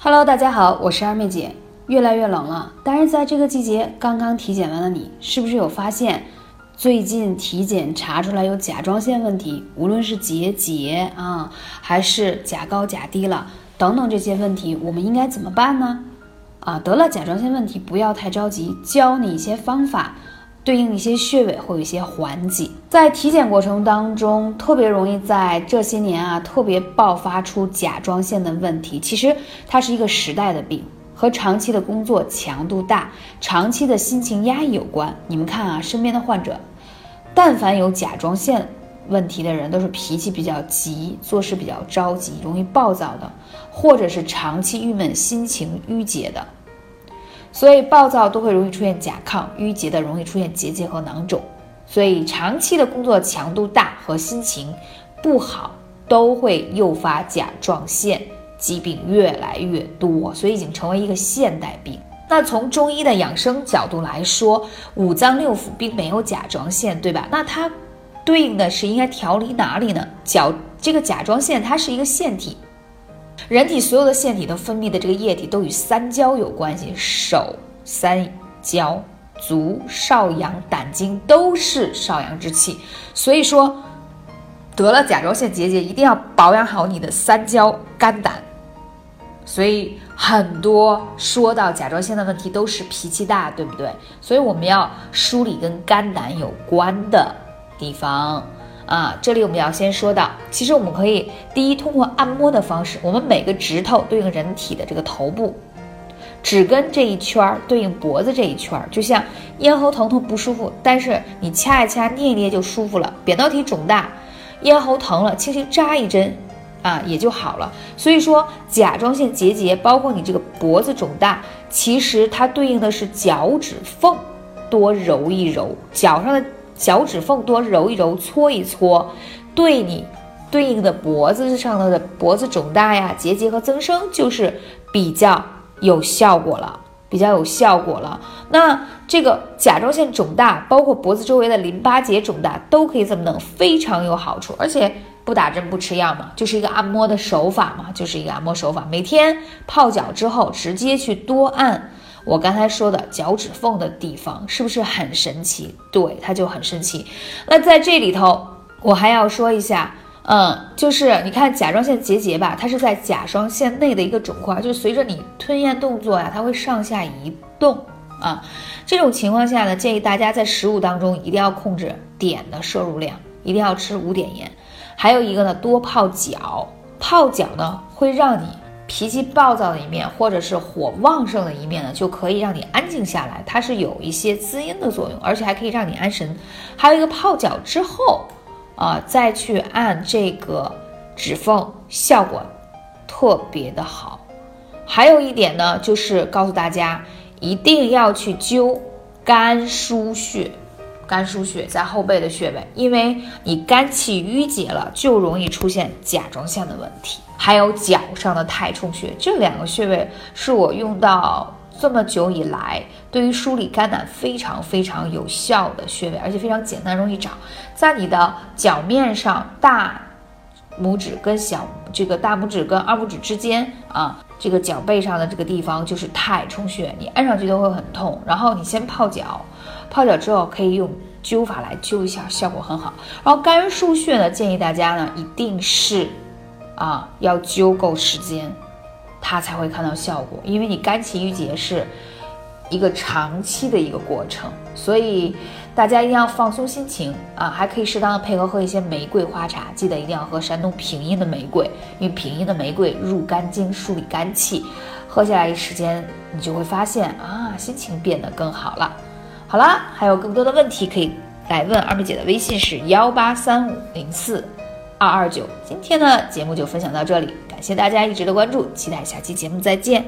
Hello，大家好，我是二妹姐。越来越冷了，但是在这个季节，刚刚体检完的你，是不是有发现，最近体检查出来有甲状腺问题？无论是结节啊，还是甲高甲低了等等这些问题，我们应该怎么办呢？啊，得了甲状腺问题，不要太着急，教你一些方法。对应一些穴位会有一些缓解，在体检过程当中，特别容易在这些年啊，特别爆发出甲状腺的问题。其实它是一个时代的病，和长期的工作强度大、长期的心情压抑有关。你们看啊，身边的患者，但凡有甲状腺问题的人，都是脾气比较急、做事比较着急、容易暴躁的，或者是长期郁闷、心情郁结的。所以暴躁都会容易出现甲亢，淤结的容易出现结节和囊肿，所以长期的工作强度大和心情不好都会诱发甲状腺疾病越来越多，所以已经成为一个现代病。那从中医的养生角度来说，五脏六腑并没有甲状腺，对吧？那它对应的是应该调理哪里呢？甲这个甲状腺它是一个腺体。人体所有的腺体都分泌的这个液体都与三焦有关系，手三焦，足少阳，胆经都是少阳之气。所以说，得了甲状腺结节，一定要保养好你的三焦、肝胆。所以很多说到甲状腺的问题都是脾气大，对不对？所以我们要梳理跟肝胆有关的地方。啊，这里我们要先说到，其实我们可以第一通过按摩的方式，我们每个指头对应人体的这个头部，指根这一圈对应脖子这一圈，就像咽喉疼痛不舒服，但是你掐一掐捏一捏就舒服了。扁桃体肿大，咽喉疼了，轻轻扎一针，啊也就好了。所以说甲状腺结节，包括你这个脖子肿大，其实它对应的是脚趾缝，多揉一揉脚上的。脚趾缝多揉一揉，搓一搓，对你对应的脖子上头的脖子肿大呀、结节和增生，就是比较有效果了，比较有效果了。那这个甲状腺肿大，包括脖子周围的淋巴结肿大，都可以这么弄，非常有好处，而且不打针不吃药嘛，就是一个按摩的手法嘛，就是一个按摩手法。每天泡脚之后，直接去多按。我刚才说的脚趾缝的地方是不是很神奇？对，它就很神奇。那在这里头，我还要说一下，嗯，就是你看甲状腺结节吧，它是在甲状腺内的一个肿块，就随着你吞咽动作呀，它会上下移动啊。这种情况下呢，建议大家在食物当中一定要控制碘的摄入量，一定要吃无碘盐。还有一个呢，多泡脚，泡脚呢会让你。脾气暴躁的一面，或者是火旺盛的一面呢，就可以让你安静下来。它是有一些滋阴的作用，而且还可以让你安神。还有一个泡脚之后，啊，再去按这个指缝，效果特别的好。还有一点呢，就是告诉大家一定要去灸肝腧穴。肝腧穴在后背的穴位，因为你肝气郁结了，就容易出现甲状腺的问题。还有脚上的太冲穴，这两个穴位是我用到这么久以来，对于梳理肝胆非常非常有效的穴位，而且非常简单，容易找，在你的脚面上，大拇指跟小这个大拇指跟二拇指之间啊，这个脚背上的这个地方就是太冲穴，你按上去都会很痛。然后你先泡脚。泡脚之后可以用灸法来灸一下，效果很好。然后肝腧穴呢，建议大家呢一定是啊要灸够时间，它才会看到效果。因为你肝气郁结是一个长期的一个过程，所以大家一定要放松心情啊，还可以适当的配合喝一些玫瑰花茶，记得一定要喝山东平阴的玫瑰，因为平阴的玫瑰入肝经，梳理肝气，喝下来一时间，你就会发现啊心情变得更好了。好啦，还有更多的问题可以来问二妹姐的微信是幺八三五零四二二九。今天呢节目就分享到这里，感谢大家一直的关注，期待下期节目再见。